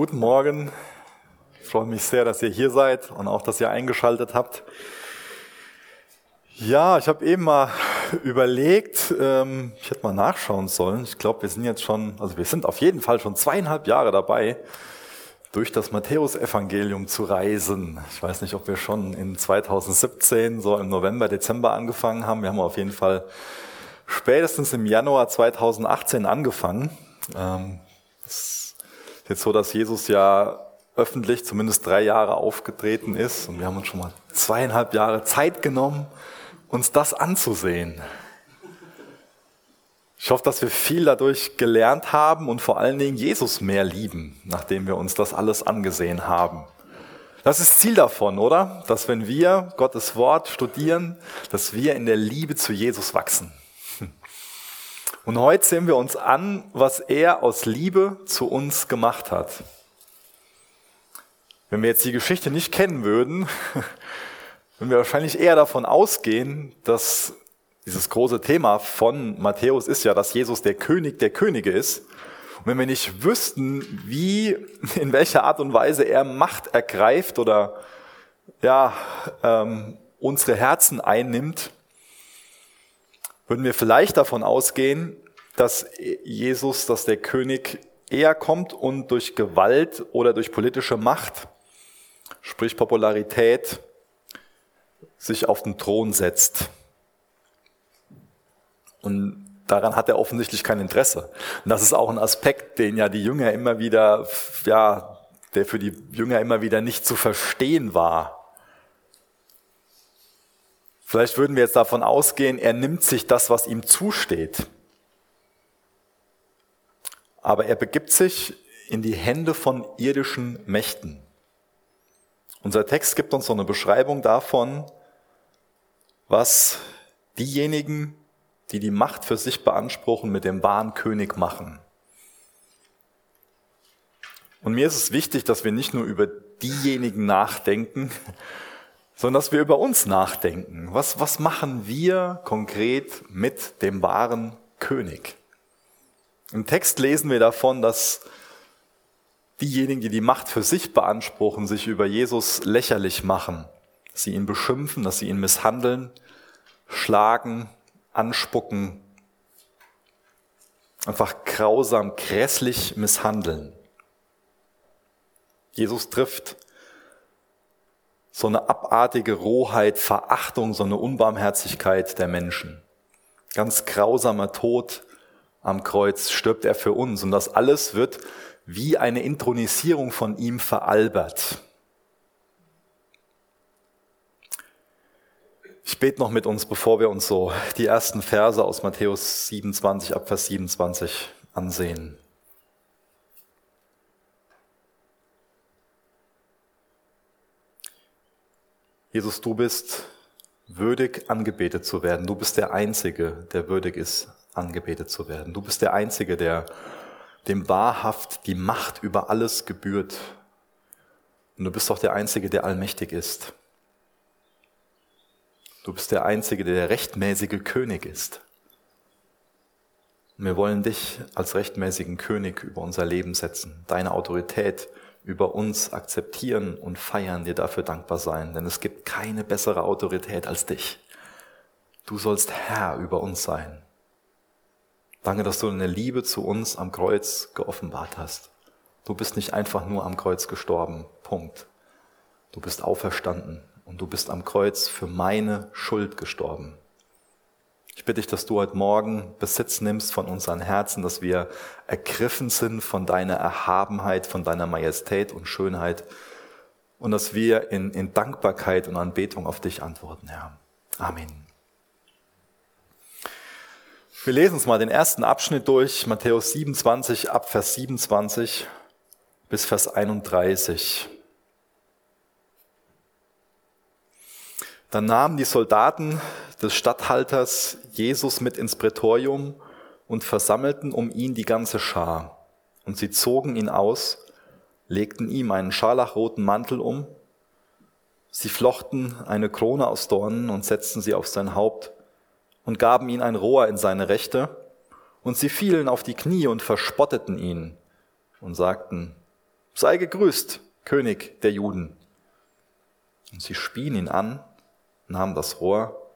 Guten Morgen. Ich freue mich sehr, dass ihr hier seid und auch, dass ihr eingeschaltet habt. Ja, ich habe eben mal überlegt, ähm, ich hätte mal nachschauen sollen. Ich glaube, wir sind jetzt schon, also wir sind auf jeden Fall schon zweieinhalb Jahre dabei, durch das Matthäusevangelium zu reisen. Ich weiß nicht, ob wir schon in 2017, so im November, Dezember angefangen haben. Wir haben auf jeden Fall spätestens im Januar 2018 angefangen. Ähm, ist jetzt so, dass Jesus ja öffentlich zumindest drei Jahre aufgetreten ist und wir haben uns schon mal zweieinhalb Jahre Zeit genommen, uns das anzusehen. Ich hoffe, dass wir viel dadurch gelernt haben und vor allen Dingen Jesus mehr lieben, nachdem wir uns das alles angesehen haben. Das ist Ziel davon, oder? Dass wenn wir Gottes Wort studieren, dass wir in der Liebe zu Jesus wachsen. Und heute sehen wir uns an, was er aus Liebe zu uns gemacht hat. Wenn wir jetzt die Geschichte nicht kennen würden, würden wir wahrscheinlich eher davon ausgehen, dass dieses große Thema von Matthäus ist ja, dass Jesus der König der Könige ist. Und wenn wir nicht wüssten, wie, in welcher Art und Weise er Macht ergreift oder ja, ähm, unsere Herzen einnimmt, würden wir vielleicht davon ausgehen, dass Jesus, dass der König eher kommt und durch Gewalt oder durch politische Macht, sprich Popularität, sich auf den Thron setzt. Und daran hat er offensichtlich kein Interesse. Und das ist auch ein Aspekt, den ja die Jünger immer wieder, ja, der für die Jünger immer wieder nicht zu verstehen war. Vielleicht würden wir jetzt davon ausgehen, er nimmt sich das, was ihm zusteht. Aber er begibt sich in die Hände von irdischen Mächten. Unser Text gibt uns so eine Beschreibung davon, was diejenigen, die die Macht für sich beanspruchen, mit dem wahren König machen. Und mir ist es wichtig, dass wir nicht nur über diejenigen nachdenken, sondern dass wir über uns nachdenken. Was, was machen wir konkret mit dem wahren König? Im Text lesen wir davon, dass diejenigen, die die Macht für sich beanspruchen, sich über Jesus lächerlich machen, sie ihn beschimpfen, dass sie ihn misshandeln, schlagen, anspucken, einfach grausam, grässlich misshandeln. Jesus trifft so eine abartige Rohheit, Verachtung, so eine Unbarmherzigkeit der Menschen. Ganz grausamer Tod am Kreuz stirbt er für uns und das alles wird wie eine Intronisierung von ihm veralbert. Ich bete noch mit uns, bevor wir uns so die ersten Verse aus Matthäus 27 ab Vers 27 ansehen. Jesus, du bist würdig angebetet zu werden. Du bist der Einzige, der würdig ist, angebetet zu werden. Du bist der Einzige, der dem wahrhaft die Macht über alles gebührt. Und du bist auch der Einzige, der allmächtig ist. Du bist der Einzige, der der rechtmäßige König ist. Und wir wollen dich als rechtmäßigen König über unser Leben setzen, deine Autorität über uns akzeptieren und feiern, dir dafür dankbar sein, denn es gibt keine bessere Autorität als dich. Du sollst Herr über uns sein. Danke, dass du deine Liebe zu uns am Kreuz geoffenbart hast. Du bist nicht einfach nur am Kreuz gestorben. Punkt. Du bist auferstanden und du bist am Kreuz für meine Schuld gestorben. Ich bitte dich, dass du heute Morgen Besitz nimmst von unseren Herzen, dass wir ergriffen sind von deiner Erhabenheit, von deiner Majestät und Schönheit und dass wir in, in Dankbarkeit und Anbetung auf dich antworten, Herr. Amen. Wir lesen uns mal den ersten Abschnitt durch, Matthäus 27 ab Vers 27 bis Vers 31. Dann nahmen die Soldaten des Statthalters Jesus mit ins Prätorium und versammelten um ihn die ganze Schar. Und sie zogen ihn aus, legten ihm einen scharlachroten Mantel um, sie flochten eine Krone aus Dornen und setzten sie auf sein Haupt und gaben ihm ein Rohr in seine Rechte, und sie fielen auf die Knie und verspotteten ihn und sagten, sei gegrüßt, König der Juden. Und sie spien ihn an, nahmen das Rohr,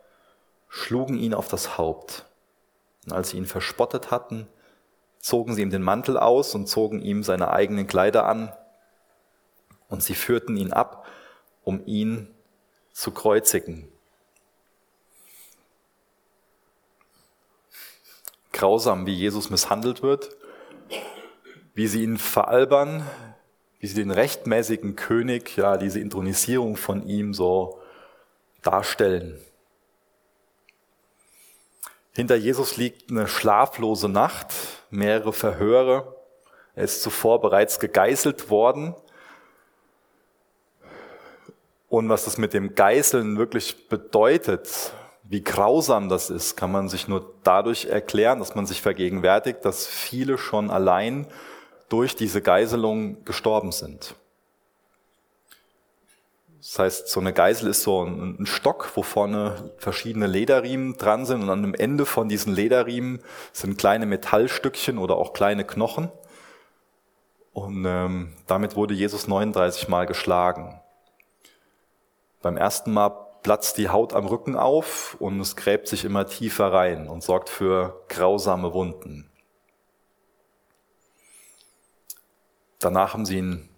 schlugen ihn auf das Haupt. Und als sie ihn verspottet hatten, zogen sie ihm den Mantel aus und zogen ihm seine eigenen Kleider an. Und sie führten ihn ab, um ihn zu kreuzigen. Grausam, wie Jesus misshandelt wird, wie sie ihn veralbern, wie sie den rechtmäßigen König, ja, diese Intronisierung von ihm so darstellen. Hinter Jesus liegt eine schlaflose Nacht, mehrere Verhöre. Er ist zuvor bereits gegeißelt worden. Und was das mit dem Geißeln wirklich bedeutet, wie grausam das ist, kann man sich nur dadurch erklären, dass man sich vergegenwärtigt, dass viele schon allein durch diese Geiselung gestorben sind. Das heißt, so eine Geisel ist so ein, Stock, wo vorne verschiedene Lederriemen dran sind und an dem Ende von diesen Lederriemen sind kleine Metallstückchen oder auch kleine Knochen. Und ähm, damit wurde Jesus 39 Mal geschlagen. Beim ersten Mal platzt die Haut am Rücken auf und es gräbt sich immer tiefer rein und sorgt für grausame Wunden. Danach haben sie ihn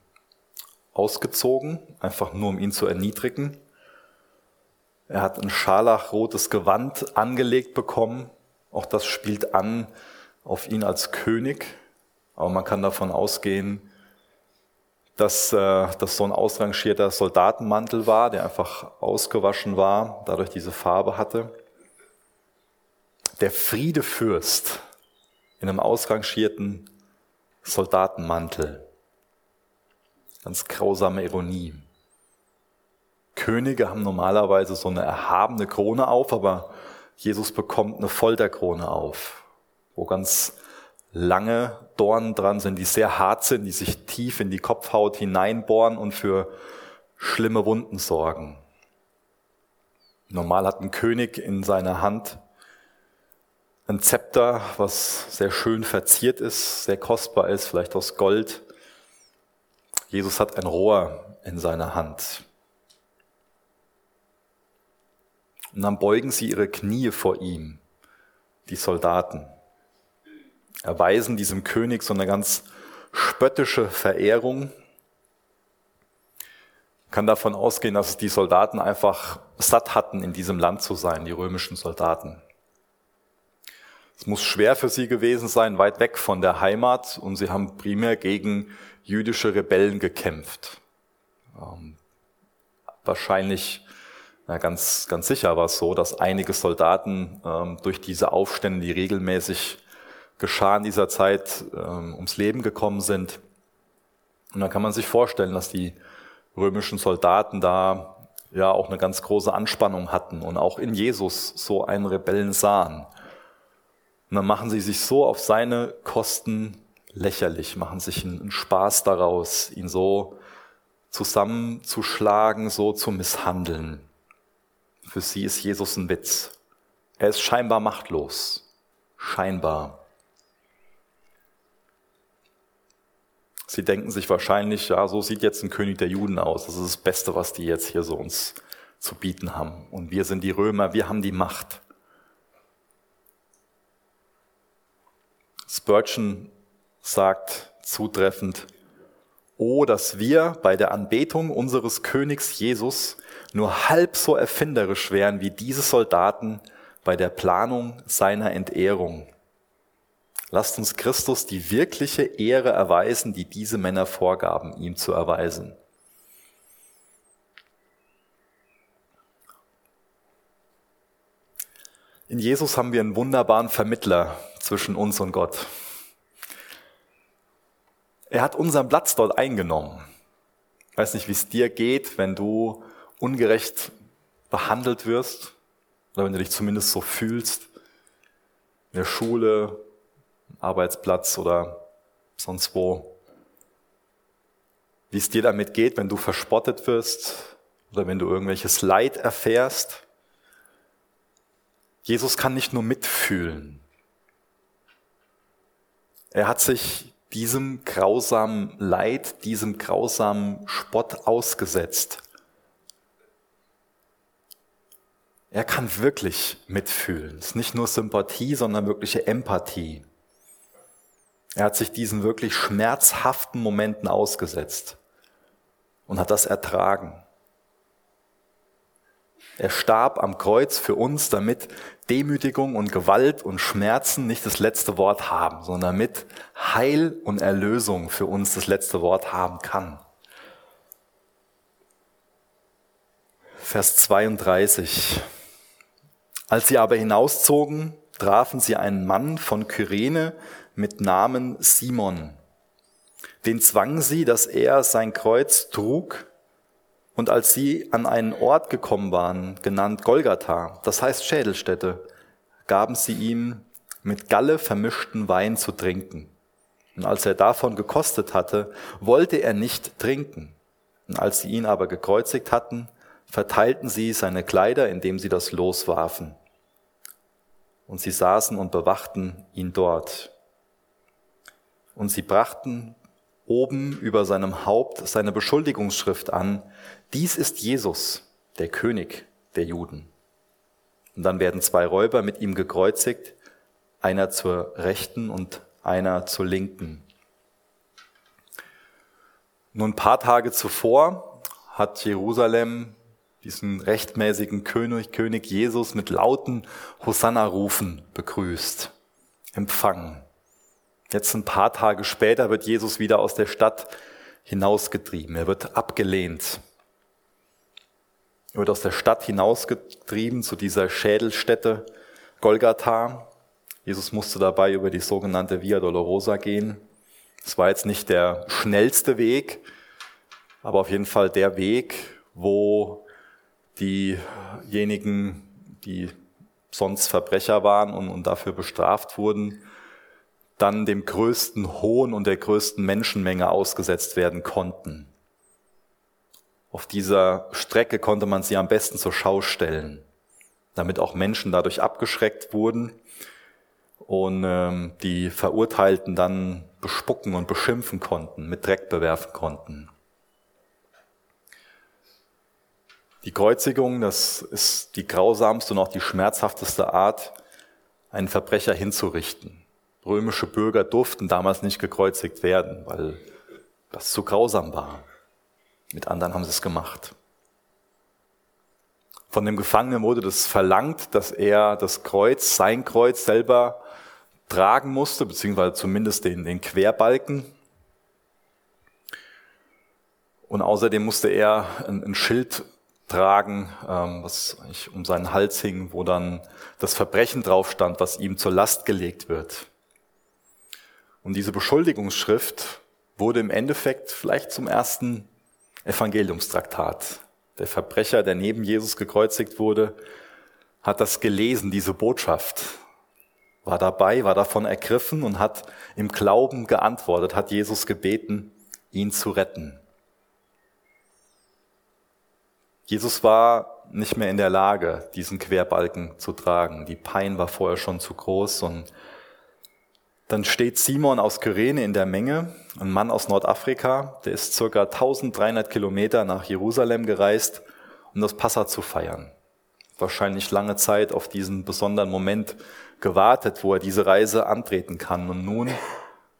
ausgezogen, einfach nur um ihn zu erniedrigen. Er hat ein scharlachrotes Gewand angelegt bekommen. Auch das spielt an auf ihn als König. Aber man kann davon ausgehen, dass äh, das so ein ausrangierter Soldatenmantel war, der einfach ausgewaschen war, dadurch diese Farbe hatte. Der Friedefürst in einem ausrangierten Soldatenmantel. Ganz grausame Ironie. Könige haben normalerweise so eine erhabene Krone auf, aber Jesus bekommt eine Folterkrone auf, wo ganz lange Dornen dran sind, die sehr hart sind, die sich tief in die Kopfhaut hineinbohren und für schlimme Wunden sorgen. Normal hat ein König in seiner Hand ein Zepter, was sehr schön verziert ist, sehr kostbar ist, vielleicht aus Gold. Jesus hat ein Rohr in seiner Hand. Und dann beugen sie ihre Knie vor ihm, die Soldaten, erweisen diesem König so eine ganz spöttische Verehrung. Kann davon ausgehen, dass die Soldaten einfach satt hatten, in diesem Land zu sein, die römischen Soldaten. Es muss schwer für sie gewesen sein, weit weg von der Heimat, und sie haben primär gegen jüdische Rebellen gekämpft. Ähm, wahrscheinlich, na ganz, ganz sicher war es so, dass einige Soldaten ähm, durch diese Aufstände, die regelmäßig geschahen dieser Zeit, ähm, ums Leben gekommen sind. Und dann kann man sich vorstellen, dass die römischen Soldaten da ja auch eine ganz große Anspannung hatten und auch in Jesus so einen Rebellen sahen. Und dann machen sie sich so auf seine Kosten lächerlich, machen sich einen Spaß daraus, ihn so zusammenzuschlagen, so zu misshandeln. Für sie ist Jesus ein Witz. Er ist scheinbar machtlos. Scheinbar. Sie denken sich wahrscheinlich, ja, so sieht jetzt ein König der Juden aus. Das ist das Beste, was die jetzt hier so uns zu bieten haben. Und wir sind die Römer, wir haben die Macht. Spurgeon sagt zutreffend, Oh, dass wir bei der Anbetung unseres Königs Jesus nur halb so erfinderisch wären wie diese Soldaten bei der Planung seiner Entehrung. Lasst uns Christus die wirkliche Ehre erweisen, die diese Männer vorgaben, ihm zu erweisen. In Jesus haben wir einen wunderbaren Vermittler zwischen uns und Gott. Er hat unseren Platz dort eingenommen. Ich weiß nicht, wie es dir geht, wenn du ungerecht behandelt wirst oder wenn du dich zumindest so fühlst. In der Schule, Arbeitsplatz oder sonst wo. Wie es dir damit geht, wenn du verspottet wirst oder wenn du irgendwelches Leid erfährst. Jesus kann nicht nur mitfühlen. Er hat sich diesem grausamen Leid, diesem grausamen Spott ausgesetzt. Er kann wirklich mitfühlen. Es ist nicht nur Sympathie, sondern wirkliche Empathie. Er hat sich diesen wirklich schmerzhaften Momenten ausgesetzt und hat das ertragen. Er starb am Kreuz für uns, damit Demütigung und Gewalt und Schmerzen nicht das letzte Wort haben, sondern damit Heil und Erlösung für uns das letzte Wort haben kann. Vers 32. Als sie aber hinauszogen, trafen sie einen Mann von Kyrene mit Namen Simon. Den zwangen sie, dass er sein Kreuz trug und als sie an einen Ort gekommen waren, genannt Golgatha, das heißt Schädelstätte, gaben sie ihm mit Galle vermischten Wein zu trinken. Und als er davon gekostet hatte, wollte er nicht trinken. Und als sie ihn aber gekreuzigt hatten, verteilten sie seine Kleider, indem sie das Los warfen. Und sie saßen und bewachten ihn dort. Und sie brachten oben über seinem Haupt seine Beschuldigungsschrift an, dies ist Jesus, der König der Juden. Und dann werden zwei Räuber mit ihm gekreuzigt, einer zur rechten und einer zur linken. Nun ein paar Tage zuvor hat Jerusalem diesen rechtmäßigen König, König Jesus mit lauten Hosanna-Rufen begrüßt, empfangen. Jetzt ein paar Tage später wird Jesus wieder aus der Stadt hinausgetrieben. Er wird abgelehnt. Er wird aus der Stadt hinausgetrieben zu dieser Schädelstätte Golgatha. Jesus musste dabei über die sogenannte Via Dolorosa gehen. Es war jetzt nicht der schnellste Weg, aber auf jeden Fall der Weg, wo diejenigen, die sonst Verbrecher waren und, und dafür bestraft wurden, dann dem größten Hohn und der größten Menschenmenge ausgesetzt werden konnten. Auf dieser Strecke konnte man sie am besten zur Schau stellen, damit auch Menschen dadurch abgeschreckt wurden und ähm, die Verurteilten dann bespucken und beschimpfen konnten, mit Dreck bewerfen konnten. Die Kreuzigung, das ist die grausamste und auch die schmerzhafteste Art, einen Verbrecher hinzurichten. Römische Bürger durften damals nicht gekreuzigt werden, weil das zu grausam war. Mit anderen haben sie es gemacht. Von dem Gefangenen wurde das verlangt, dass er das Kreuz, sein Kreuz selber tragen musste, beziehungsweise zumindest den, den Querbalken. Und außerdem musste er ein, ein Schild tragen, ähm, was um seinen Hals hing, wo dann das Verbrechen drauf stand, was ihm zur Last gelegt wird. Und diese Beschuldigungsschrift wurde im Endeffekt vielleicht zum ersten Evangeliumstraktat. Der Verbrecher, der neben Jesus gekreuzigt wurde, hat das gelesen, diese Botschaft, war dabei, war davon ergriffen und hat im Glauben geantwortet, hat Jesus gebeten, ihn zu retten. Jesus war nicht mehr in der Lage, diesen Querbalken zu tragen. Die Pein war vorher schon zu groß und dann steht Simon aus Kyrene in der Menge, ein Mann aus Nordafrika, der ist circa 1300 Kilometer nach Jerusalem gereist, um das Passa zu feiern. Wahrscheinlich lange Zeit auf diesen besonderen Moment gewartet, wo er diese Reise antreten kann. Und nun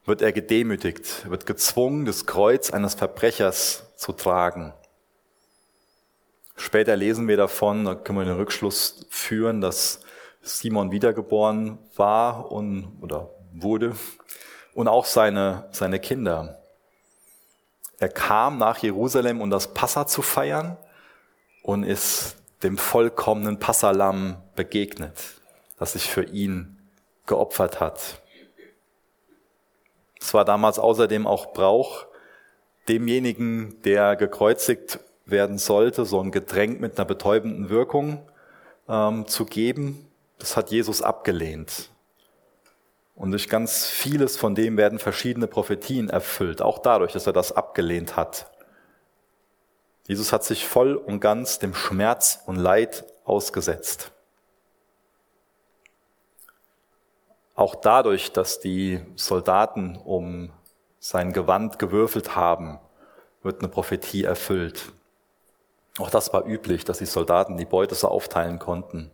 wird er gedemütigt, wird gezwungen, das Kreuz eines Verbrechers zu tragen. Später lesen wir davon, da können wir den Rückschluss führen, dass Simon wiedergeboren war und, oder wurde und auch seine, seine Kinder. Er kam nach Jerusalem, um das Passa zu feiern und ist dem vollkommenen Passalam begegnet, das sich für ihn geopfert hat. Es war damals außerdem auch Brauch, demjenigen, der gekreuzigt werden sollte, so ein Getränk mit einer betäubenden Wirkung ähm, zu geben. Das hat Jesus abgelehnt. Und durch ganz vieles von dem werden verschiedene Prophetien erfüllt, auch dadurch, dass er das abgelehnt hat. Jesus hat sich voll und ganz dem Schmerz und Leid ausgesetzt. Auch dadurch, dass die Soldaten um sein Gewand gewürfelt haben, wird eine Prophetie erfüllt. Auch das war üblich, dass die Soldaten die Beute so aufteilen konnten.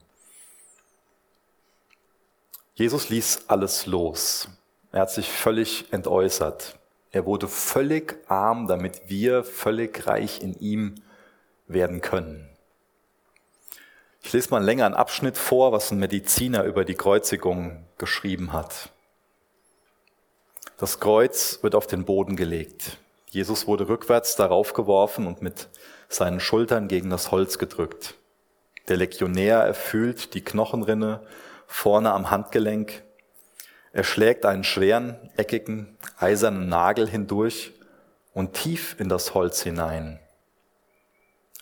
Jesus ließ alles los. Er hat sich völlig entäußert. Er wurde völlig arm, damit wir völlig reich in ihm werden können. Ich lese mal länger einen Abschnitt vor, was ein Mediziner über die Kreuzigung geschrieben hat. Das Kreuz wird auf den Boden gelegt. Jesus wurde rückwärts darauf geworfen und mit seinen Schultern gegen das Holz gedrückt. Der Legionär erfüllt die Knochenrinne vorne am Handgelenk. Er schlägt einen schweren, eckigen, eisernen Nagel hindurch und tief in das Holz hinein.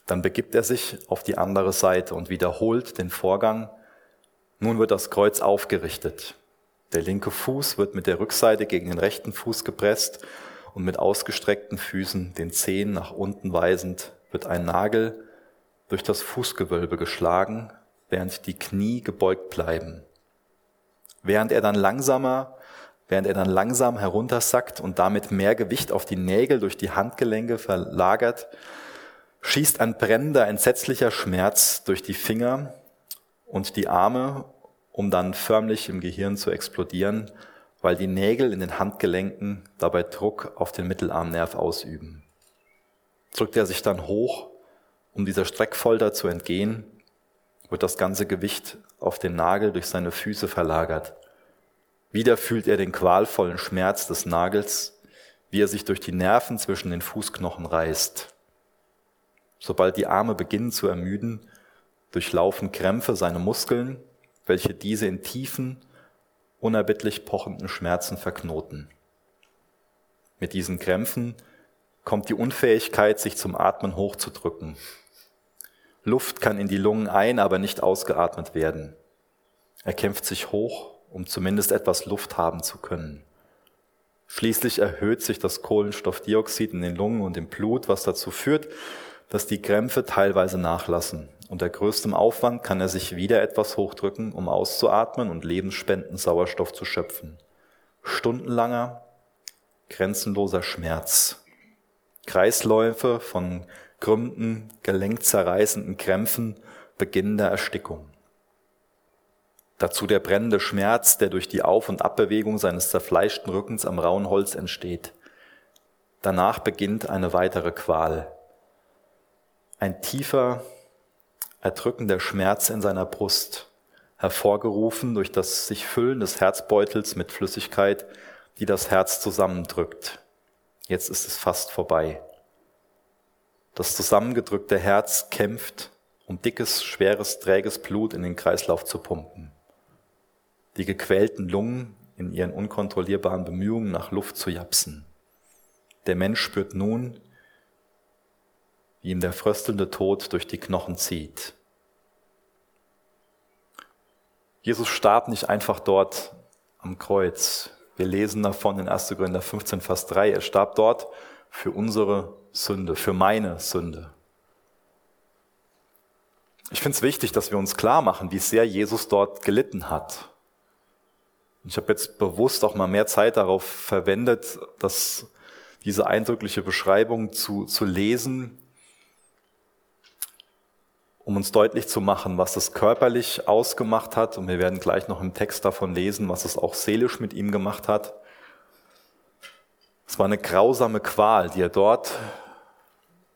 Dann begibt er sich auf die andere Seite und wiederholt den Vorgang. Nun wird das Kreuz aufgerichtet. Der linke Fuß wird mit der Rückseite gegen den rechten Fuß gepresst und mit ausgestreckten Füßen, den Zehen nach unten weisend, wird ein Nagel durch das Fußgewölbe geschlagen, während die Knie gebeugt bleiben. Während er dann langsamer, während er dann langsam heruntersackt und damit mehr Gewicht auf die Nägel durch die Handgelenke verlagert, schießt ein brennender, entsetzlicher Schmerz durch die Finger und die Arme, um dann förmlich im Gehirn zu explodieren, weil die Nägel in den Handgelenken dabei Druck auf den Mittelarmnerv ausüben. Drückt er sich dann hoch, um dieser Streckfolter zu entgehen, wird das ganze Gewicht auf den Nagel durch seine Füße verlagert. Wieder fühlt er den qualvollen Schmerz des Nagels, wie er sich durch die Nerven zwischen den Fußknochen reißt. Sobald die Arme beginnen zu ermüden, durchlaufen Krämpfe seine Muskeln, welche diese in tiefen, unerbittlich pochenden Schmerzen verknoten. Mit diesen Krämpfen kommt die Unfähigkeit, sich zum Atmen hochzudrücken. Luft kann in die Lungen ein, aber nicht ausgeatmet werden. Er kämpft sich hoch, um zumindest etwas Luft haben zu können. Schließlich erhöht sich das Kohlenstoffdioxid in den Lungen und im Blut, was dazu führt, dass die Krämpfe teilweise nachlassen. Unter größtem Aufwand kann er sich wieder etwas hochdrücken, um auszuatmen und lebensspenden Sauerstoff zu schöpfen. Stundenlanger, grenzenloser Schmerz. Kreisläufe von krümmenden, gelenkzerreißenden Krämpfen, beginnender Erstickung. Dazu der brennende Schmerz, der durch die Auf- und Abbewegung seines zerfleischten Rückens am rauen Holz entsteht. Danach beginnt eine weitere Qual, ein tiefer, erdrückender Schmerz in seiner Brust, hervorgerufen durch das sich Füllen des Herzbeutels mit Flüssigkeit, die das Herz zusammendrückt. Jetzt ist es fast vorbei. Das zusammengedrückte Herz kämpft, um dickes, schweres, träges Blut in den Kreislauf zu pumpen. Die gequälten Lungen in ihren unkontrollierbaren Bemühungen nach Luft zu japsen. Der Mensch spürt nun, wie ihm der fröstelnde Tod durch die Knochen zieht. Jesus starb nicht einfach dort am Kreuz. Wir lesen davon in 1. Korinther 15, Vers 3. Er starb dort für unsere Sünde, für meine Sünde. Ich finde es wichtig, dass wir uns klar machen, wie sehr Jesus dort gelitten hat. Ich habe jetzt bewusst auch mal mehr Zeit darauf verwendet, dass diese eindrückliche Beschreibung zu, zu lesen, um uns deutlich zu machen, was es körperlich ausgemacht hat. Und wir werden gleich noch im Text davon lesen, was es auch seelisch mit ihm gemacht hat. Es war eine grausame Qual, die er dort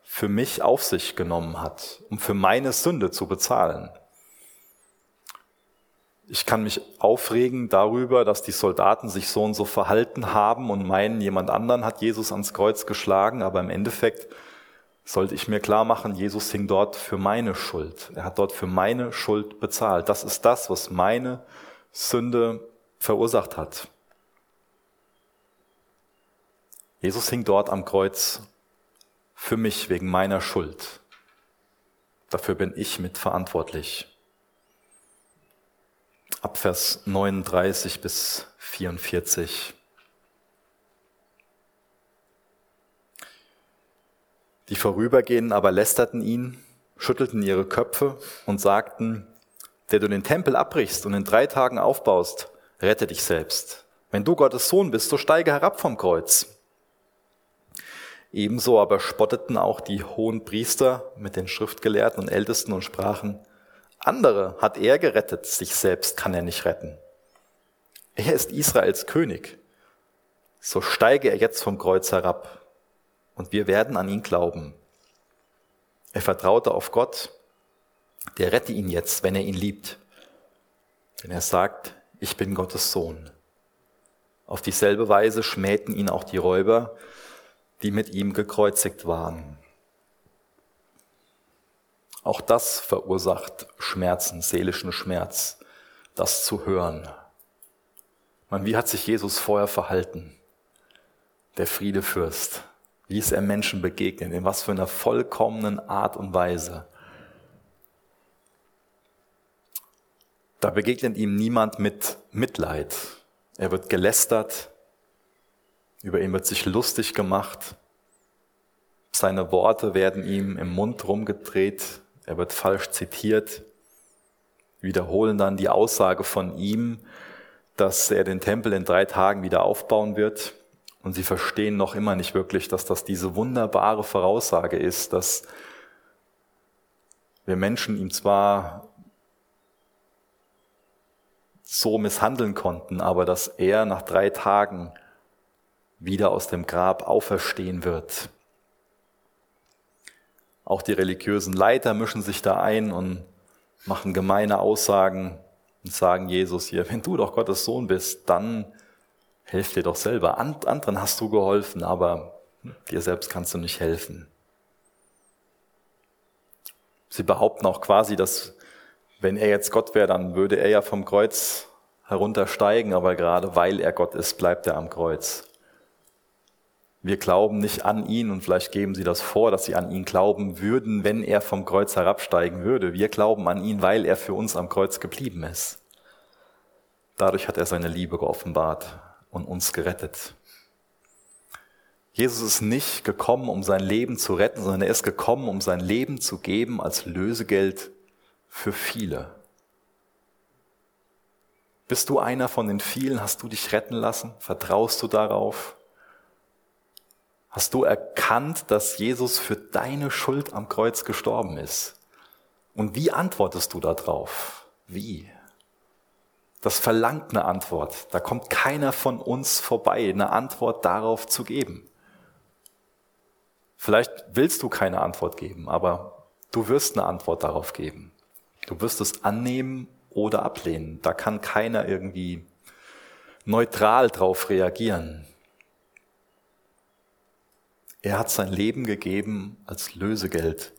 für mich auf sich genommen hat, um für meine Sünde zu bezahlen. Ich kann mich aufregen darüber, dass die Soldaten sich so und so verhalten haben und meinen, jemand anderen hat Jesus ans Kreuz geschlagen, aber im Endeffekt sollte ich mir klar machen, Jesus hing dort für meine Schuld. Er hat dort für meine Schuld bezahlt. Das ist das, was meine Sünde verursacht hat. Jesus hing dort am Kreuz für mich wegen meiner Schuld. Dafür bin ich mitverantwortlich. Ab Vers 39 bis 44. Die Vorübergehenden aber lästerten ihn, schüttelten ihre Köpfe und sagten, der du den Tempel abbrichst und in drei Tagen aufbaust, rette dich selbst. Wenn du Gottes Sohn bist, so steige herab vom Kreuz. Ebenso aber spotteten auch die hohen Priester mit den Schriftgelehrten und Ältesten und sprachen, andere hat er gerettet, sich selbst kann er nicht retten. Er ist Israels König. So steige er jetzt vom Kreuz herab und wir werden an ihn glauben. Er vertraute auf Gott, der rette ihn jetzt, wenn er ihn liebt. Denn er sagt, ich bin Gottes Sohn. Auf dieselbe Weise schmähten ihn auch die Räuber, die mit ihm gekreuzigt waren. Auch das verursacht Schmerzen, seelischen Schmerz, das zu hören. Man, wie hat sich Jesus vorher verhalten? Der Friedefürst. Wie ist er Menschen begegnet? In was für einer vollkommenen Art und Weise? Da begegnet ihm niemand mit Mitleid. Er wird gelästert, über ihn wird sich lustig gemacht, seine Worte werden ihm im Mund rumgedreht, er wird falsch zitiert, wiederholen dann die Aussage von ihm, dass er den Tempel in drei Tagen wieder aufbauen wird. Und sie verstehen noch immer nicht wirklich, dass das diese wunderbare Voraussage ist, dass wir Menschen ihm zwar so misshandeln konnten, aber dass er nach drei Tagen wieder aus dem Grab auferstehen wird. Auch die religiösen Leiter mischen sich da ein und machen gemeine Aussagen und sagen Jesus hier, wenn du doch Gottes Sohn bist, dann helf dir doch selber. Anderen hast du geholfen, aber dir selbst kannst du nicht helfen. Sie behaupten auch quasi, dass wenn er jetzt Gott wäre, dann würde er ja vom Kreuz heruntersteigen, aber gerade weil er Gott ist, bleibt er am Kreuz. Wir glauben nicht an ihn und vielleicht geben sie das vor, dass sie an ihn glauben würden, wenn er vom Kreuz herabsteigen würde. Wir glauben an ihn, weil er für uns am Kreuz geblieben ist. Dadurch hat er seine Liebe geoffenbart und uns gerettet. Jesus ist nicht gekommen, um sein Leben zu retten, sondern er ist gekommen, um sein Leben zu geben als Lösegeld für viele. Bist du einer von den vielen? Hast du dich retten lassen? Vertraust du darauf? Hast du erkannt, dass Jesus für deine Schuld am Kreuz gestorben ist? Und wie antwortest du darauf? Wie? Das verlangt eine Antwort. Da kommt keiner von uns vorbei, eine Antwort darauf zu geben. Vielleicht willst du keine Antwort geben, aber du wirst eine Antwort darauf geben. Du wirst es annehmen oder ablehnen. Da kann keiner irgendwie neutral drauf reagieren. Er hat sein Leben gegeben als Lösegeld,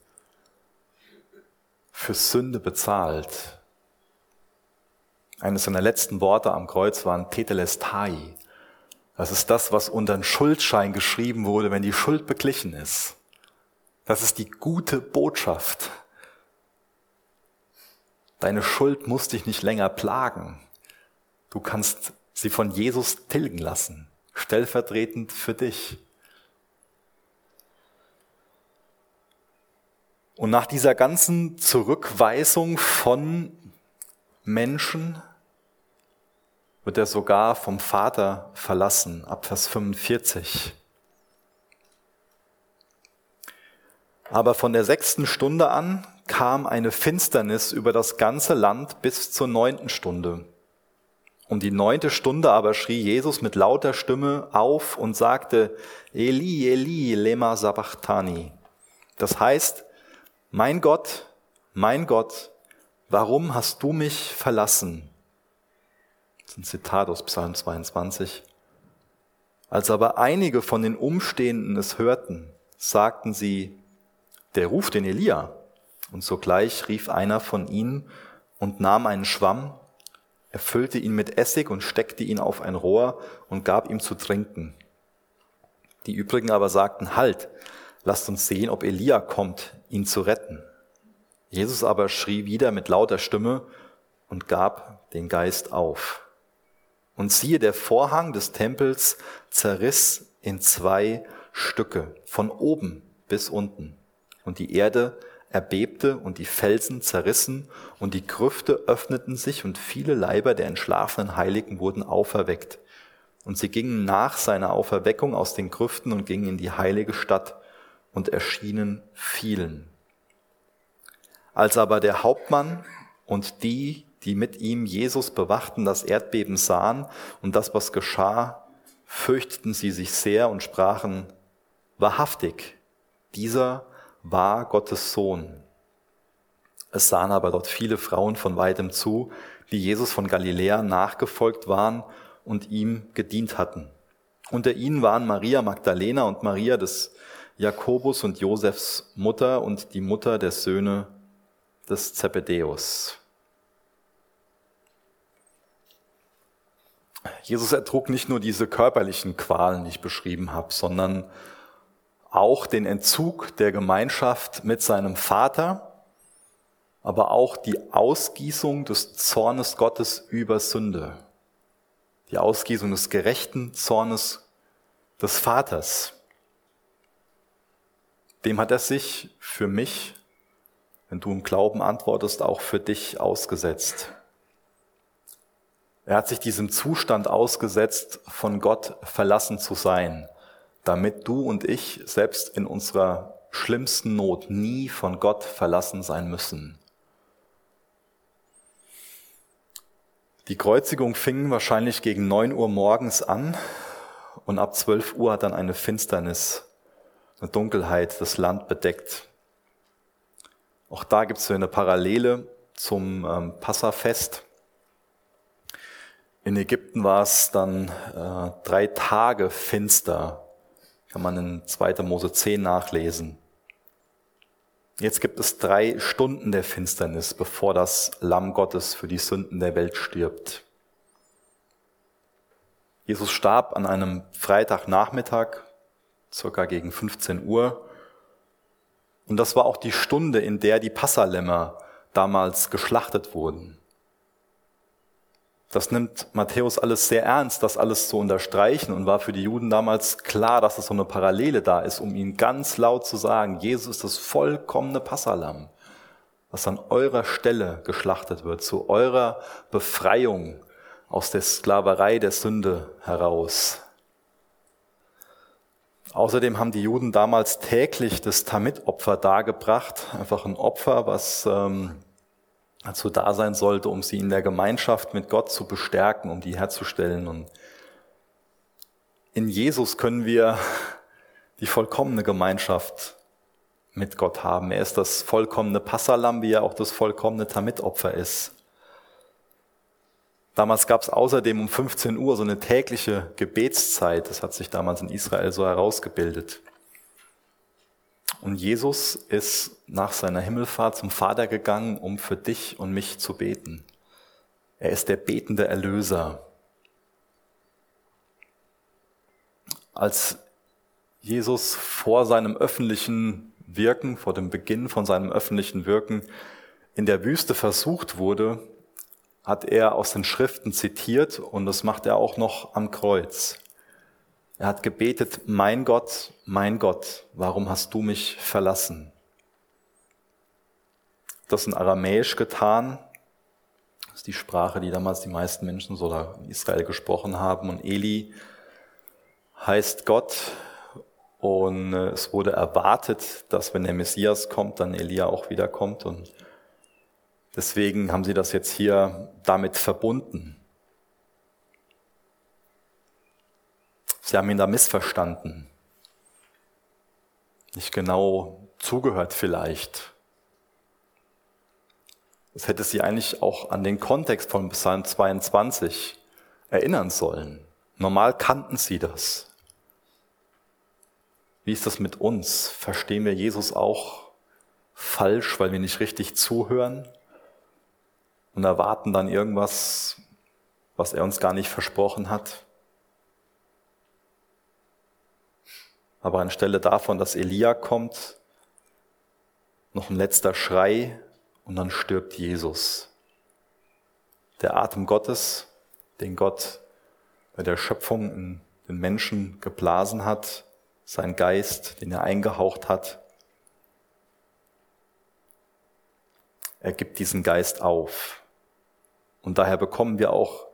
für Sünde bezahlt. Eines seiner letzten Worte am Kreuz waren Tetelestai. Das ist das, was unter den Schuldschein geschrieben wurde, wenn die Schuld beglichen ist. Das ist die gute Botschaft. Deine Schuld muss dich nicht länger plagen. Du kannst sie von Jesus tilgen lassen, stellvertretend für dich. Und nach dieser ganzen Zurückweisung von Menschen wird er sogar vom Vater verlassen, ab Vers 45. Aber von der sechsten Stunde an kam eine Finsternis über das ganze Land bis zur neunten Stunde. Um die neunte Stunde aber schrie Jesus mit lauter Stimme auf und sagte, Eli, Eli, lema sabachthani. Das heißt, mein Gott, mein Gott, warum hast du mich verlassen? Das ist ein Zitat aus Psalm 22. Als aber einige von den Umstehenden es hörten, sagten sie, der ruft den Elia. Und sogleich rief einer von ihnen und nahm einen Schwamm, erfüllte ihn mit Essig und steckte ihn auf ein Rohr und gab ihm zu trinken. Die übrigen aber sagten, halt, lasst uns sehen, ob Elia kommt, ihn zu retten. Jesus aber schrie wieder mit lauter Stimme und gab den Geist auf. Und siehe, der Vorhang des Tempels zerriss in zwei Stücke, von oben bis unten. Und die Erde erbebte und die Felsen zerrissen und die Grüfte öffneten sich und viele Leiber der entschlafenen Heiligen wurden auferweckt. Und sie gingen nach seiner Auferweckung aus den Grüften und gingen in die heilige Stadt und erschienen vielen. Als aber der Hauptmann und die, die mit ihm Jesus bewachten, das Erdbeben sahen und das, was geschah, fürchteten sie sich sehr und sprachen, wahrhaftig, dieser war Gottes Sohn. Es sahen aber dort viele Frauen von weitem zu, die Jesus von Galiläa nachgefolgt waren und ihm gedient hatten. Unter ihnen waren Maria Magdalena und Maria des Jakobus und Josefs Mutter und die Mutter der Söhne des Zebedäus. Jesus ertrug nicht nur diese körperlichen Qualen, die ich beschrieben habe, sondern auch den Entzug der Gemeinschaft mit seinem Vater, aber auch die Ausgießung des Zornes Gottes über Sünde die Ausgießung des gerechten Zornes des Vaters. Dem hat er sich für mich, wenn du im Glauben antwortest, auch für dich ausgesetzt. Er hat sich diesem Zustand ausgesetzt, von Gott verlassen zu sein, damit du und ich selbst in unserer schlimmsten Not nie von Gott verlassen sein müssen. Die Kreuzigung fing wahrscheinlich gegen neun Uhr morgens an und ab zwölf Uhr hat dann eine Finsternis, eine Dunkelheit das Land bedeckt. Auch da gibt es eine Parallele zum ähm, Passafest. In Ägypten war es dann äh, drei Tage finster, kann man in 2. Mose 10 nachlesen. Jetzt gibt es drei Stunden der Finsternis, bevor das Lamm Gottes für die Sünden der Welt stirbt. Jesus starb an einem Freitagnachmittag, circa gegen 15 Uhr. Und das war auch die Stunde, in der die Passalämmer damals geschlachtet wurden. Das nimmt Matthäus alles sehr ernst, das alles zu unterstreichen und war für die Juden damals klar, dass es so eine Parallele da ist, um ihnen ganz laut zu sagen, Jesus ist das vollkommene Passalam, was an eurer Stelle geschlachtet wird, zu eurer Befreiung aus der Sklaverei der Sünde heraus. Außerdem haben die Juden damals täglich das Tamid-Opfer dargebracht, einfach ein Opfer, was ähm, dazu da sein sollte, um sie in der Gemeinschaft mit Gott zu bestärken, um die herzustellen. Und in Jesus können wir die vollkommene Gemeinschaft mit Gott haben. Er ist das vollkommene Passalam, wie er auch das vollkommene Tamitopfer ist. Damals gab es außerdem um 15 Uhr so eine tägliche Gebetszeit. Das hat sich damals in Israel so herausgebildet. Und Jesus ist nach seiner Himmelfahrt zum Vater gegangen, um für dich und mich zu beten. Er ist der betende Erlöser. Als Jesus vor seinem öffentlichen Wirken, vor dem Beginn von seinem öffentlichen Wirken in der Wüste versucht wurde, hat er aus den Schriften zitiert und das macht er auch noch am Kreuz. Er hat gebetet, mein Gott, mein Gott, warum hast du mich verlassen? Das in Aramäisch getan. Das ist die Sprache, die damals die meisten Menschen so in Israel gesprochen haben. Und Eli heißt Gott. Und äh, es wurde erwartet, dass wenn der Messias kommt, dann Elia auch wiederkommt. Und deswegen haben sie das jetzt hier damit verbunden. Sie haben ihn da missverstanden. Nicht genau zugehört vielleicht. Es hätte sie eigentlich auch an den Kontext von Psalm 22 erinnern sollen. Normal kannten sie das. Wie ist das mit uns? Verstehen wir Jesus auch falsch, weil wir nicht richtig zuhören und erwarten dann irgendwas, was er uns gar nicht versprochen hat? Aber anstelle davon, dass Elia kommt, noch ein letzter Schrei und dann stirbt Jesus. Der Atem Gottes, den Gott bei der Schöpfung in den Menschen geblasen hat, sein Geist, den er eingehaucht hat, er gibt diesen Geist auf. Und daher bekommen wir auch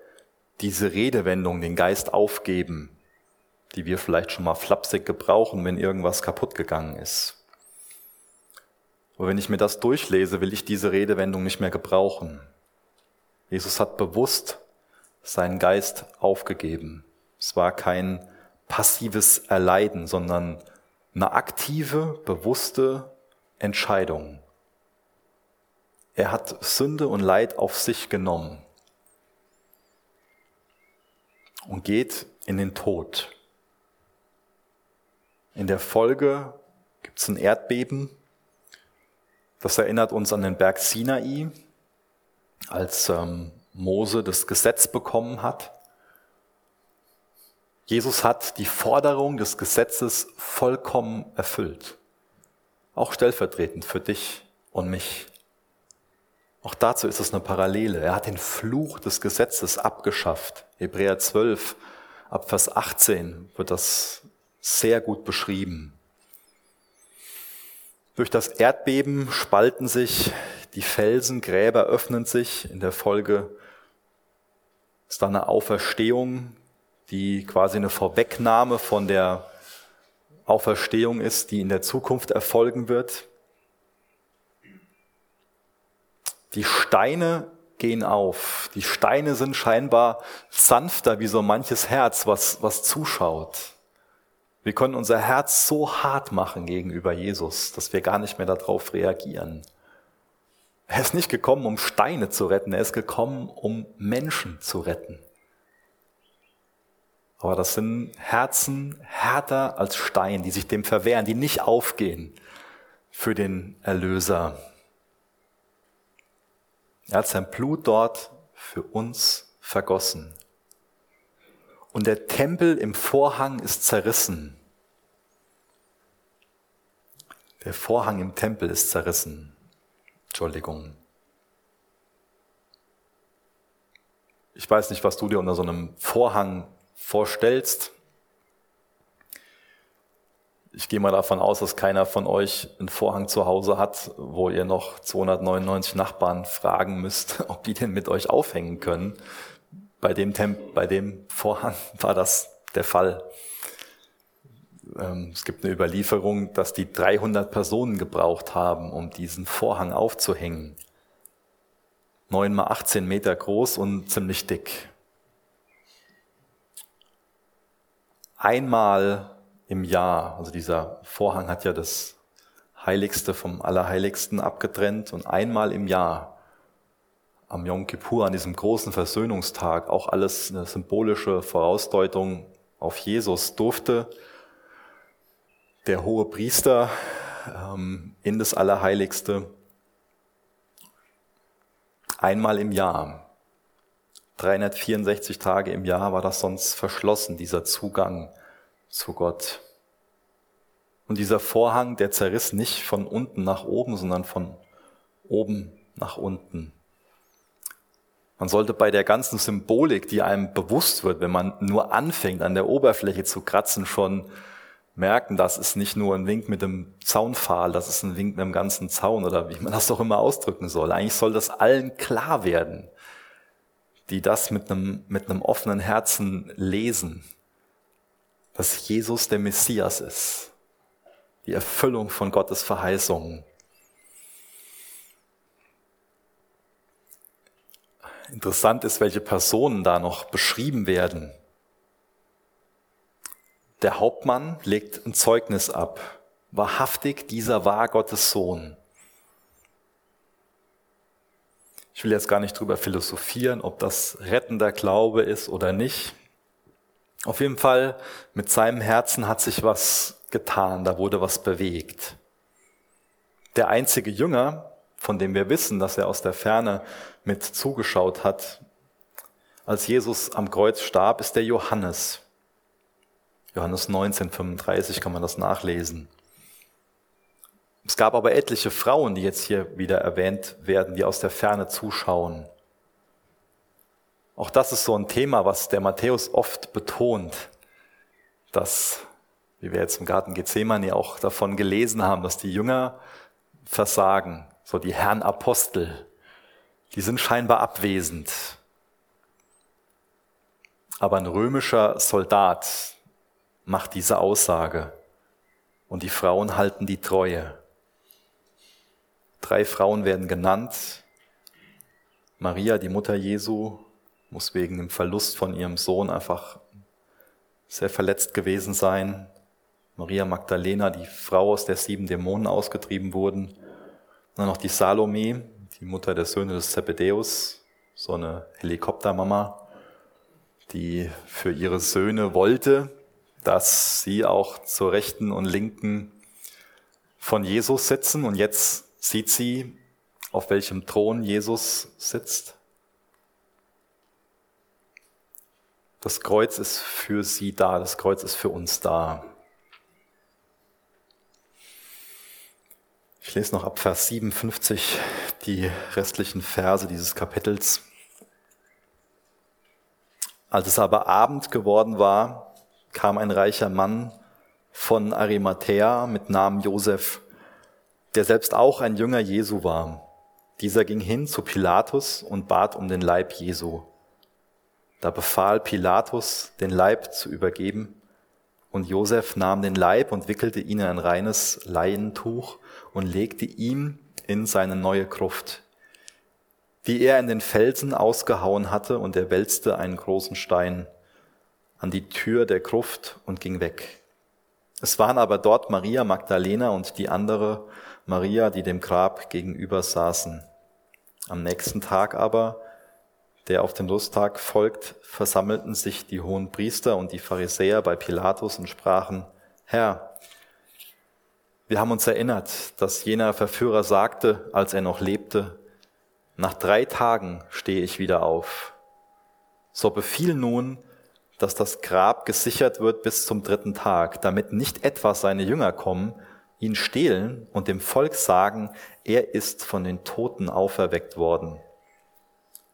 diese Redewendung, den Geist aufgeben, die wir vielleicht schon mal flapsig gebrauchen, wenn irgendwas kaputt gegangen ist. Aber wenn ich mir das durchlese, will ich diese Redewendung nicht mehr gebrauchen. Jesus hat bewusst seinen Geist aufgegeben. Es war kein passives Erleiden, sondern eine aktive, bewusste Entscheidung. Er hat Sünde und Leid auf sich genommen und geht in den Tod. In der Folge gibt es ein Erdbeben, das erinnert uns an den Berg Sinai, als ähm, Mose das Gesetz bekommen hat. Jesus hat die Forderung des Gesetzes vollkommen erfüllt. Auch stellvertretend für dich und mich. Auch dazu ist es eine Parallele. Er hat den Fluch des Gesetzes abgeschafft. Hebräer 12, ab Vers 18 wird das sehr gut beschrieben. Durch das Erdbeben spalten sich die Felsen, Gräber öffnen sich. In der Folge ist da eine Auferstehung, die quasi eine Vorwegnahme von der Auferstehung ist, die in der Zukunft erfolgen wird. Die Steine gehen auf. Die Steine sind scheinbar sanfter wie so manches Herz, was, was zuschaut. Wir können unser Herz so hart machen gegenüber Jesus, dass wir gar nicht mehr darauf reagieren. Er ist nicht gekommen, um Steine zu retten, er ist gekommen, um Menschen zu retten. Aber das sind Herzen härter als Stein, die sich dem verwehren, die nicht aufgehen für den Erlöser. Er hat sein Blut dort für uns vergossen. Und der Tempel im Vorhang ist zerrissen. Der Vorhang im Tempel ist zerrissen. Entschuldigung. Ich weiß nicht, was du dir unter so einem Vorhang vorstellst. Ich gehe mal davon aus, dass keiner von euch einen Vorhang zu Hause hat, wo ihr noch 299 Nachbarn fragen müsst, ob die den mit euch aufhängen können. Bei dem, Temp bei dem Vorhang war das der Fall. Ähm, es gibt eine Überlieferung, dass die 300 Personen gebraucht haben, um diesen Vorhang aufzuhängen. Neun mal 18 Meter groß und ziemlich dick. Einmal im Jahr, also dieser Vorhang hat ja das Heiligste vom Allerheiligsten abgetrennt und einmal im Jahr am Yom Kippur, an diesem großen Versöhnungstag, auch alles eine symbolische Vorausdeutung auf Jesus, durfte der hohe Priester ähm, in das Allerheiligste einmal im Jahr. 364 Tage im Jahr war das sonst verschlossen, dieser Zugang zu Gott. Und dieser Vorhang, der zerriss nicht von unten nach oben, sondern von oben nach unten. Man sollte bei der ganzen Symbolik, die einem bewusst wird, wenn man nur anfängt, an der Oberfläche zu kratzen, schon merken, das ist nicht nur ein Wink mit dem Zaunpfahl, das ist ein Wink mit dem ganzen Zaun oder wie man das doch immer ausdrücken soll. Eigentlich soll das allen klar werden, die das mit einem, mit einem offenen Herzen lesen, dass Jesus der Messias ist, die Erfüllung von Gottes Verheißungen. Interessant ist, welche Personen da noch beschrieben werden. Der Hauptmann legt ein Zeugnis ab. Wahrhaftig, dieser war Gottes Sohn. Ich will jetzt gar nicht drüber philosophieren, ob das rettender Glaube ist oder nicht. Auf jeden Fall, mit seinem Herzen hat sich was getan, da wurde was bewegt. Der einzige Jünger, von dem wir wissen, dass er aus der Ferne mit zugeschaut hat, als Jesus am Kreuz starb, ist der Johannes. Johannes 19, 35 kann man das nachlesen. Es gab aber etliche Frauen, die jetzt hier wieder erwähnt werden, die aus der Ferne zuschauen. Auch das ist so ein Thema, was der Matthäus oft betont, dass, wie wir jetzt im Garten Gethsemane auch davon gelesen haben, dass die Jünger versagen, so die Herrn Apostel, die sind scheinbar abwesend. Aber ein römischer Soldat macht diese Aussage und die Frauen halten die Treue. Drei Frauen werden genannt. Maria, die Mutter Jesu, muss wegen dem Verlust von ihrem Sohn einfach sehr verletzt gewesen sein. Maria Magdalena, die Frau, aus der sieben Dämonen ausgetrieben wurden. Dann noch die Salome, die Mutter der Söhne des Zebedäus, so eine Helikoptermama, die für ihre Söhne wollte, dass sie auch zur rechten und linken von Jesus sitzen. Und jetzt sieht sie, auf welchem Thron Jesus sitzt. Das Kreuz ist für sie da, das Kreuz ist für uns da. Ich lese noch ab Vers 57 die restlichen Verse dieses Kapitels. Als es aber Abend geworden war, kam ein reicher Mann von Arimathea mit Namen Josef, der selbst auch ein Jünger Jesu war. Dieser ging hin zu Pilatus und bat um den Leib Jesu. Da befahl Pilatus, den Leib zu übergeben, und Josef nahm den Leib und wickelte ihn in ein reines Leinentuch und legte ihn in seine neue Gruft, die er in den Felsen ausgehauen hatte, und er wälzte einen großen Stein an die Tür der Gruft und ging weg. Es waren aber dort Maria Magdalena und die andere Maria, die dem Grab gegenüber saßen. Am nächsten Tag aber der auf den Lusttag folgt, versammelten sich die hohen Priester und die Pharisäer bei Pilatus und sprachen, Herr, wir haben uns erinnert, dass jener Verführer sagte, als er noch lebte, nach drei Tagen stehe ich wieder auf. So befiehl nun, dass das Grab gesichert wird bis zum dritten Tag, damit nicht etwa seine Jünger kommen, ihn stehlen und dem Volk sagen, er ist von den Toten auferweckt worden.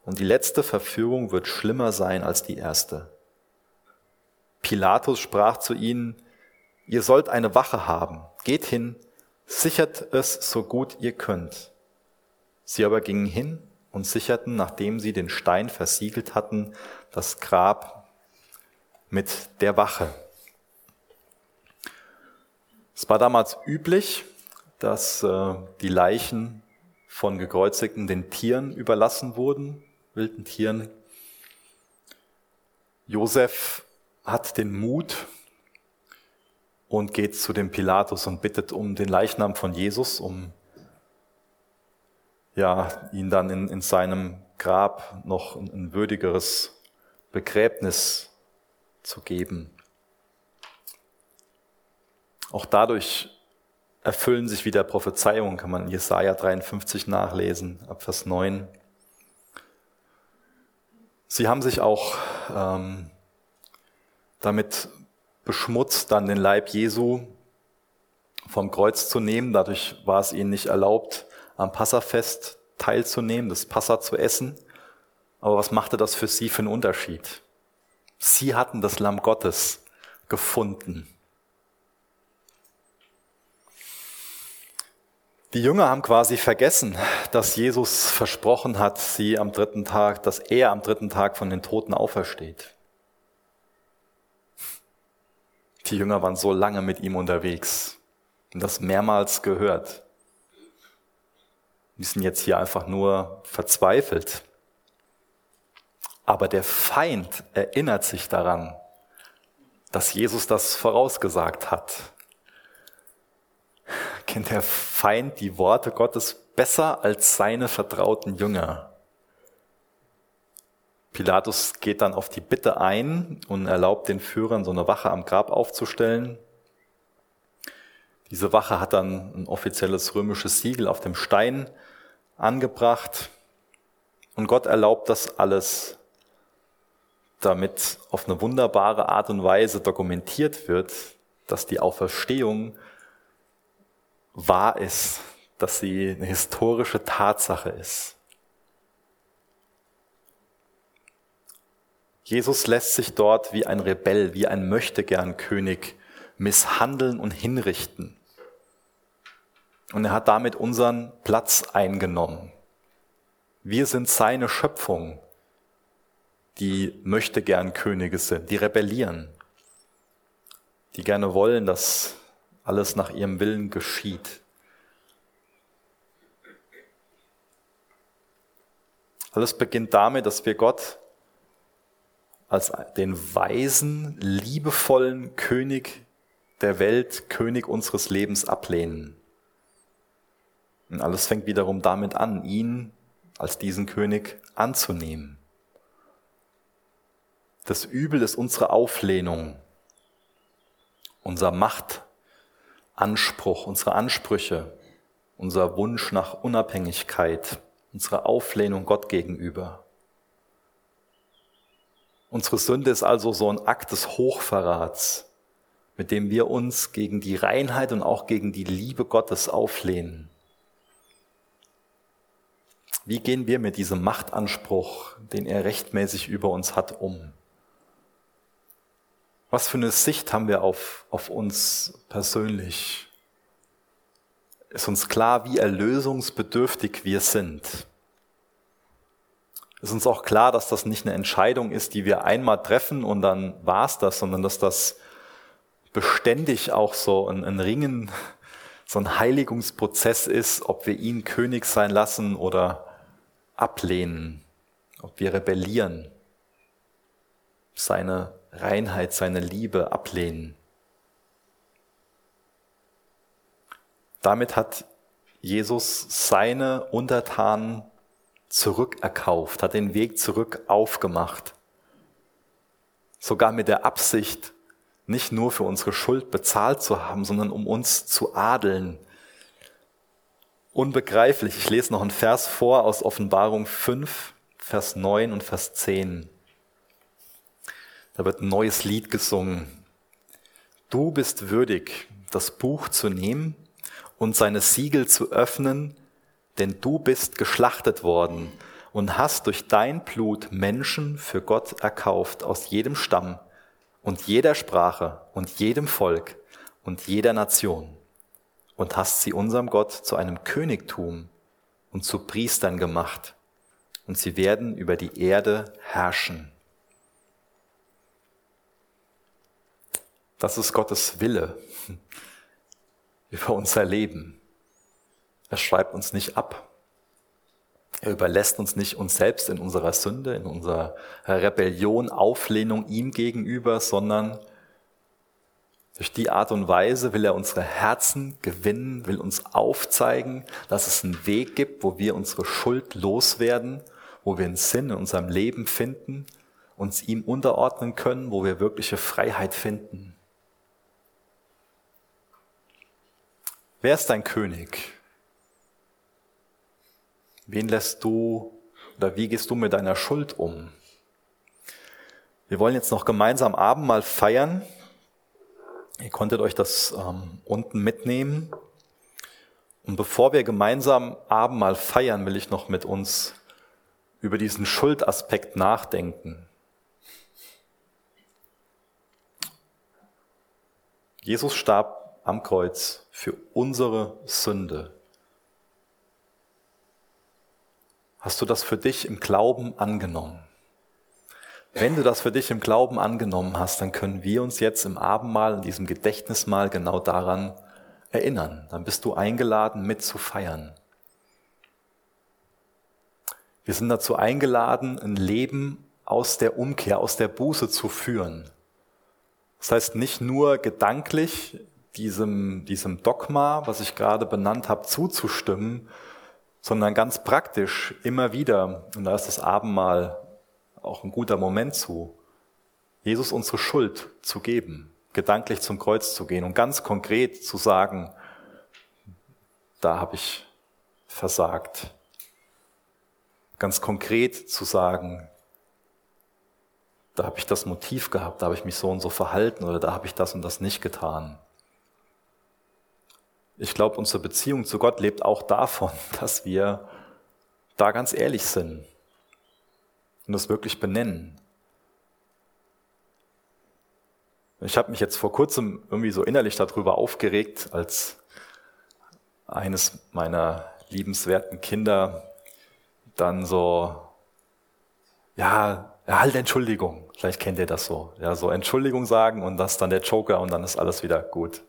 Und die letzte Verführung wird schlimmer sein als die erste. Pilatus sprach zu ihnen, ihr sollt eine Wache haben, geht hin, sichert es so gut ihr könnt. Sie aber gingen hin und sicherten, nachdem sie den Stein versiegelt hatten, das Grab mit der Wache. Es war damals üblich, dass äh, die Leichen von Gekreuzigten den Tieren überlassen wurden wilden Tieren. Josef hat den Mut und geht zu dem Pilatus und bittet um den Leichnam von Jesus, um ja, ihn dann in, in seinem Grab noch ein würdigeres Begräbnis zu geben. Auch dadurch erfüllen sich wieder Prophezeiungen, kann man in Jesaja 53 nachlesen, ab Vers 9. Sie haben sich auch ähm, damit beschmutzt, dann den Leib Jesu vom Kreuz zu nehmen. Dadurch war es ihnen nicht erlaubt, am Passafest teilzunehmen, das Passa zu essen. Aber was machte das für sie für einen Unterschied? Sie hatten das Lamm Gottes gefunden. Die Jünger haben quasi vergessen, dass Jesus versprochen hat, sie am dritten Tag, dass er am dritten Tag von den Toten aufersteht. Die Jünger waren so lange mit ihm unterwegs und das mehrmals gehört. Die sind jetzt hier einfach nur verzweifelt. Aber der Feind erinnert sich daran, dass Jesus das vorausgesagt hat kennt der Feind die Worte Gottes besser als seine vertrauten Jünger. Pilatus geht dann auf die Bitte ein und erlaubt den Führern, so eine Wache am Grab aufzustellen. Diese Wache hat dann ein offizielles römisches Siegel auf dem Stein angebracht. Und Gott erlaubt das alles, damit auf eine wunderbare Art und Weise dokumentiert wird, dass die Auferstehung wahr ist, dass sie eine historische Tatsache ist. Jesus lässt sich dort wie ein Rebell, wie ein Möchtegern-König misshandeln und hinrichten. Und er hat damit unseren Platz eingenommen. Wir sind seine Schöpfung, die möchte gern Könige sind, die rebellieren, die gerne wollen, dass alles nach ihrem Willen geschieht. Alles beginnt damit, dass wir Gott als den weisen, liebevollen König der Welt, König unseres Lebens ablehnen. Und alles fängt wiederum damit an, ihn als diesen König anzunehmen. Das Übel ist unsere Auflehnung, unser Machtanspruch, unsere Ansprüche, unser Wunsch nach Unabhängigkeit, unsere Auflehnung Gott gegenüber. Unsere Sünde ist also so ein Akt des Hochverrats, mit dem wir uns gegen die Reinheit und auch gegen die Liebe Gottes auflehnen. Wie gehen wir mit diesem Machtanspruch, den er rechtmäßig über uns hat, um? Was für eine Sicht haben wir auf, auf uns persönlich? Ist uns klar, wie erlösungsbedürftig wir sind? Ist uns auch klar, dass das nicht eine Entscheidung ist, die wir einmal treffen und dann war's das, sondern dass das beständig auch so ein, ein Ringen, so ein Heiligungsprozess ist, ob wir ihn König sein lassen oder ablehnen, ob wir rebellieren, seine Reinheit, seine Liebe ablehnen. Damit hat Jesus seine Untertanen zurückerkauft, hat den Weg zurück aufgemacht. Sogar mit der Absicht, nicht nur für unsere Schuld bezahlt zu haben, sondern um uns zu adeln, unbegreiflich. Ich lese noch einen Vers vor aus Offenbarung 5, Vers 9 und Vers 10. Da wird ein neues Lied gesungen. Du bist würdig, das Buch zu nehmen und seine Siegel zu öffnen, denn du bist geschlachtet worden und hast durch dein Blut Menschen für Gott erkauft aus jedem Stamm und jeder Sprache und jedem Volk und jeder Nation und hast sie unserem Gott zu einem Königtum und zu Priestern gemacht, und sie werden über die Erde herrschen. Das ist Gottes Wille über unser Leben. Er schreibt uns nicht ab. Er überlässt uns nicht uns selbst in unserer Sünde, in unserer Rebellion, Auflehnung ihm gegenüber, sondern durch die Art und Weise will er unsere Herzen gewinnen, will uns aufzeigen, dass es einen Weg gibt, wo wir unsere Schuld loswerden, wo wir einen Sinn in unserem Leben finden, uns ihm unterordnen können, wo wir wirkliche Freiheit finden. Wer ist dein König? Wen lässt du oder wie gehst du mit deiner Schuld um? Wir wollen jetzt noch gemeinsam Abendmahl feiern. Ihr konntet euch das ähm, unten mitnehmen. Und bevor wir gemeinsam Abendmahl feiern, will ich noch mit uns über diesen Schuldaspekt nachdenken. Jesus starb am Kreuz für unsere Sünde. Hast du das für dich im Glauben angenommen? Wenn du das für dich im Glauben angenommen hast, dann können wir uns jetzt im Abendmahl, in diesem Gedächtnismahl genau daran erinnern. Dann bist du eingeladen, mit zu feiern. Wir sind dazu eingeladen, ein Leben aus der Umkehr, aus der Buße zu führen. Das heißt nicht nur gedanklich diesem, diesem Dogma, was ich gerade benannt habe, zuzustimmen, sondern ganz praktisch immer wieder, und da ist das Abendmahl auch ein guter Moment zu, Jesus unsere Schuld zu geben, gedanklich zum Kreuz zu gehen und ganz konkret zu sagen, da habe ich versagt. Ganz konkret zu sagen, da habe ich das Motiv gehabt, da habe ich mich so und so verhalten oder da habe ich das und das nicht getan. Ich glaube, unsere Beziehung zu Gott lebt auch davon, dass wir da ganz ehrlich sind und das wirklich benennen. Ich habe mich jetzt vor kurzem irgendwie so innerlich darüber aufgeregt, als eines meiner liebenswerten Kinder dann so, ja, halt Entschuldigung. Vielleicht kennt ihr das so. Ja, so Entschuldigung sagen und das dann der Joker und dann ist alles wieder gut.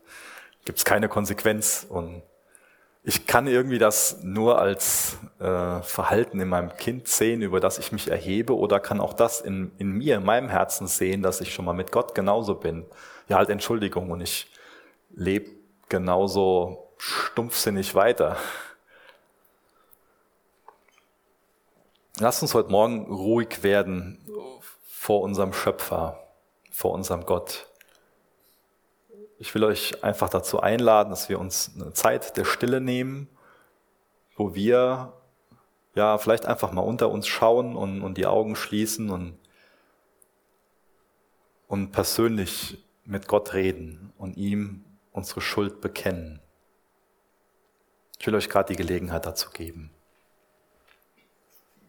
Gibt es keine Konsequenz und ich kann irgendwie das nur als äh, Verhalten in meinem Kind sehen, über das ich mich erhebe, oder kann auch das in, in mir, in meinem Herzen sehen, dass ich schon mal mit Gott genauso bin. Ja, halt Entschuldigung und ich lebe genauso stumpfsinnig weiter. Lasst uns heute Morgen ruhig werden vor unserem Schöpfer, vor unserem Gott. Ich will euch einfach dazu einladen, dass wir uns eine Zeit der Stille nehmen, wo wir ja vielleicht einfach mal unter uns schauen und, und die Augen schließen und, und persönlich mit Gott reden und ihm unsere Schuld bekennen. Ich will euch gerade die Gelegenheit dazu geben.